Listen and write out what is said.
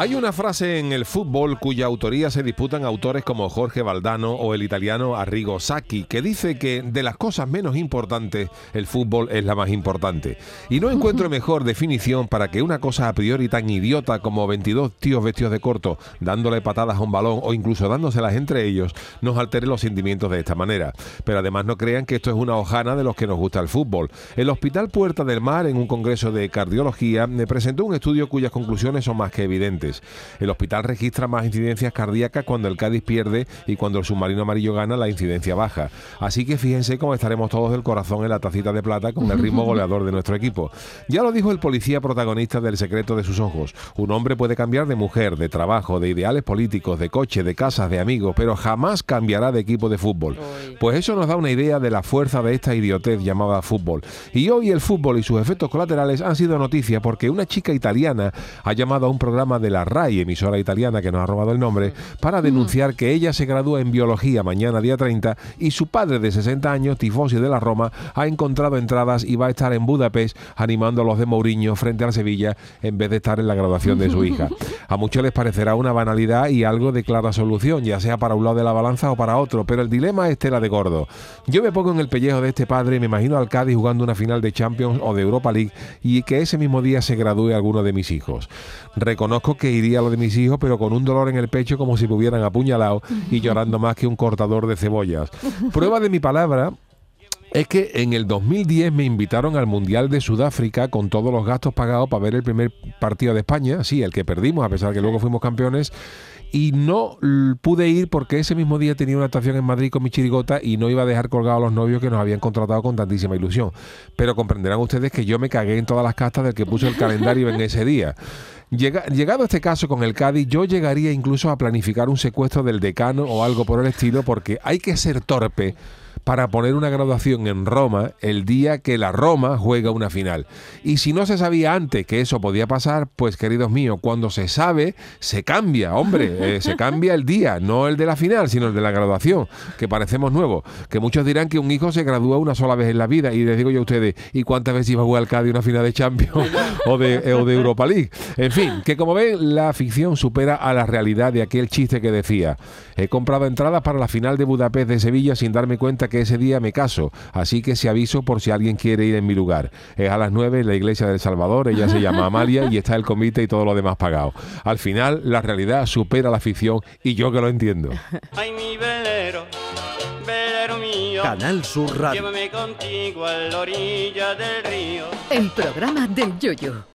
Hay una frase en el fútbol cuya autoría se disputan autores como Jorge Valdano o el italiano Arrigo Sacchi, que dice que de las cosas menos importantes, el fútbol es la más importante. Y no encuentro mejor definición para que una cosa a priori tan idiota como 22 tíos vestidos de corto dándole patadas a un balón o incluso dándoselas entre ellos nos altere los sentimientos de esta manera. Pero además no crean que esto es una hojana de los que nos gusta el fútbol. El Hospital Puerta del Mar, en un congreso de cardiología, me presentó un estudio cuyas conclusiones son más que evidentes. El hospital registra más incidencias cardíacas cuando el Cádiz pierde y cuando el submarino amarillo gana la incidencia baja. Así que fíjense cómo estaremos todos del corazón en la tacita de plata con el ritmo goleador de nuestro equipo. Ya lo dijo el policía protagonista del secreto de sus ojos. Un hombre puede cambiar de mujer, de trabajo, de ideales políticos, de coche, de casas, de amigos, pero jamás cambiará de equipo de fútbol. Pues eso nos da una idea de la fuerza de esta idiotez llamada fútbol. Y hoy el fútbol y sus efectos colaterales han sido noticia porque una chica italiana ha llamado a un programa de la RAI, emisora italiana que nos ha robado el nombre, para denunciar que ella se gradúa en biología mañana día 30 y su padre de 60 años, tifosi de la Roma, ha encontrado entradas y va a estar en Budapest animando a los de Mourinho frente al Sevilla en vez de estar en la graduación de su hija. A muchos les parecerá una banalidad y algo de clara solución, ya sea para un lado de la balanza o para otro, pero el dilema es tela de gordo. Yo me pongo en el pellejo de este padre y me imagino al Cádiz jugando una final de Champions o de Europa League y que ese mismo día se gradúe alguno de mis hijos. Reconozco que iría a lo de mis hijos, pero con un dolor en el pecho como si me hubieran apuñalado y llorando más que un cortador de cebollas. Prueba de mi palabra es que en el 2010 me invitaron al Mundial de Sudáfrica con todos los gastos pagados para ver el primer partido de España, sí, el que perdimos, a pesar que luego fuimos campeones, y no pude ir porque ese mismo día tenía una actuación en Madrid con mi chirigota y no iba a dejar colgados a los novios que nos habían contratado con tantísima ilusión. Pero comprenderán ustedes que yo me cagué en todas las castas del que puso el calendario en ese día. llegado este caso con el Cádiz, yo llegaría incluso a planificar un secuestro del decano o algo por el estilo, porque hay que ser torpe para poner una graduación en Roma el día que la Roma juega una final. Y si no se sabía antes que eso podía pasar, pues queridos míos, cuando se sabe, se cambia, hombre, eh, se cambia el día, no el de la final, sino el de la graduación, que parecemos nuevos. Que muchos dirán que un hijo se gradúa una sola vez en la vida, y les digo yo a ustedes, ¿y cuántas veces iba a jugar al Cádiz una final de Champions o de, o de Europa League? En fin, que como ven, la ficción supera a la realidad de aquel chiste que decía, he comprado entradas para la final de Budapest de Sevilla sin darme cuenta que ese día me caso, así que se aviso por si alguien quiere ir en mi lugar. Es a las 9 en la iglesia del Salvador, ella se llama Amalia y está el comité y todo lo demás pagado. Al final, la realidad supera la ficción y yo que lo entiendo. Ay, mi velero, velero mío. Canal Sur Radio. Llévame contigo a la orilla del río. El programa del Yoyo.